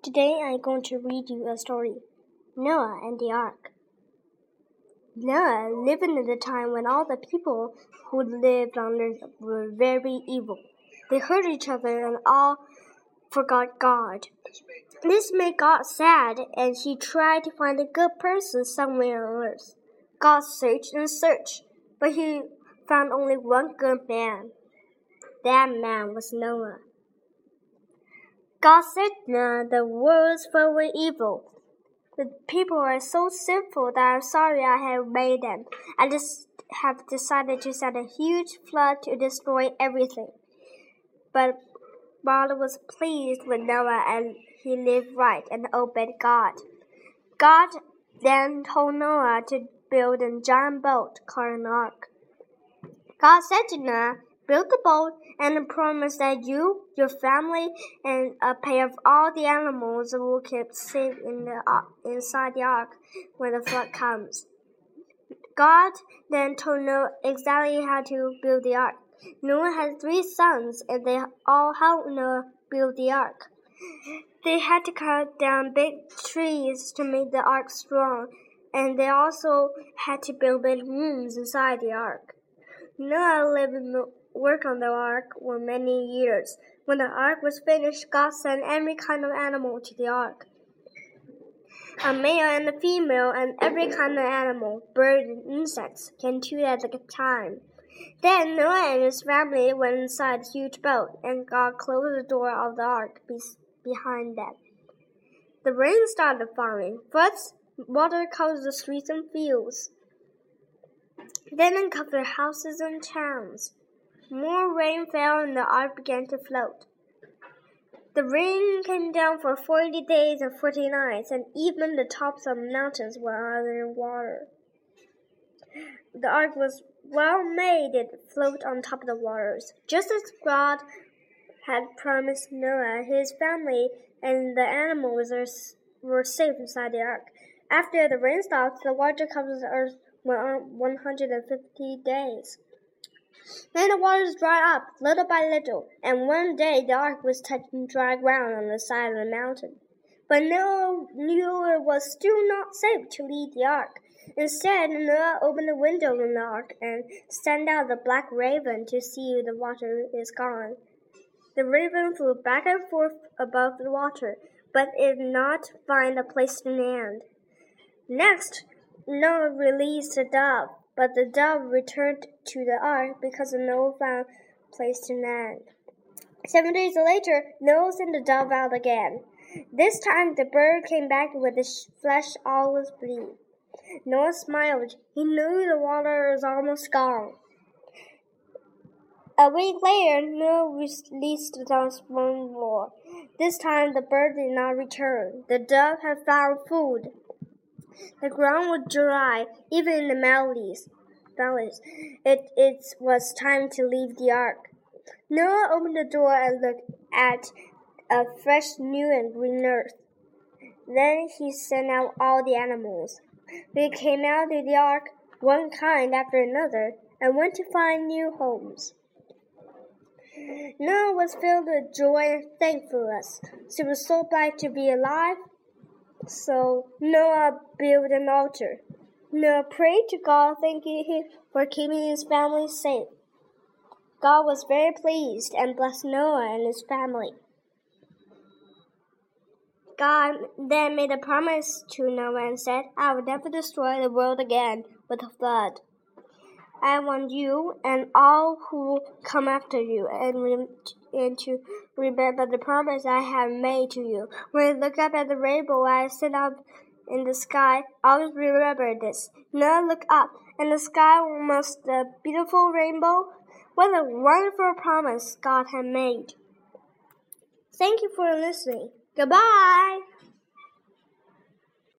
Today I'm going to read you a story Noah and the Ark. Noah lived in a time when all the people who lived on earth were very evil. They hurt each other and all forgot God. This made God sad, and he tried to find a good person somewhere on earth. God searched and searched, but he found only one good man. That man was Noah. God said, "Now the world's of evil. The people are so sinful that I'm sorry I have made them. I just have decided to send a huge flood to destroy everything. But God was pleased with Noah and he lived right and obeyed God. God then told Noah to build a giant boat called an ark. God said to Noah, build the boat and promise that you, your family, and a pair of all the animals will keep safe in the uh, inside the ark when the flood comes. God then told Noah exactly how to build the ark. Noah had three sons, and they all helped Noah build the ark. They had to cut down big trees to make the ark strong, and they also had to build big rooms inside the ark. Noah lived and worked on the ark for many years. When the ark was finished, God sent every kind of animal to the ark. A male and a female, and every kind of animal, bird and insects, came two at a time. Then Noah and his family went inside the huge boat, and God closed the door of the ark behind them. The rain started falling. First, water covered the streets and fields. Then covered houses and towns. More rain fell and the ark began to float. The rain came down for forty days and forty nights, and even the tops of mountains were under water. The ark was well made, it floated on top of the waters, just as God had promised Noah. His family and the animals were safe inside the ark. After the rain stopped, the water covered the earth 150 days. Then the waters dried up little by little, and one day the ark was touching dry ground on the side of the mountain. But Noah knew it was still not safe to leave the ark. Instead, Noah opened the window in the ark and sent out the black raven to see if the water is gone. The raven flew back and forth above the water, but it did not find a place to land. Next, Noah released the dove. But the dove returned to the ark because Noah found place to land. Seven days later, Noah sent the dove out again. This time the bird came back with its flesh all blue. Noah smiled. He knew the water was almost gone. A week later, Noah released the dove once more. This time the bird did not return. The dove had found food. The ground was dry, even in the valleys. valleys. It, it was time to leave the ark. Noah opened the door and looked at a fresh, new, and green earth. Then he sent out all the animals. They came out of the ark, one kind after another, and went to find new homes. Noah was filled with joy and thankfulness. He was so glad to be alive so Noah built an altar. Noah prayed to God, thanking him for keeping his family safe. God was very pleased and blessed Noah and his family. God then made a promise to Noah and said, I will never destroy the world again with a flood. I want you and all who come after you and, and to remember the promise I have made to you. When I look up at the rainbow I sit up in the sky, always remember this. Now look up, and the sky was the beautiful rainbow. What a wonderful promise God had made. Thank you for listening. Goodbye.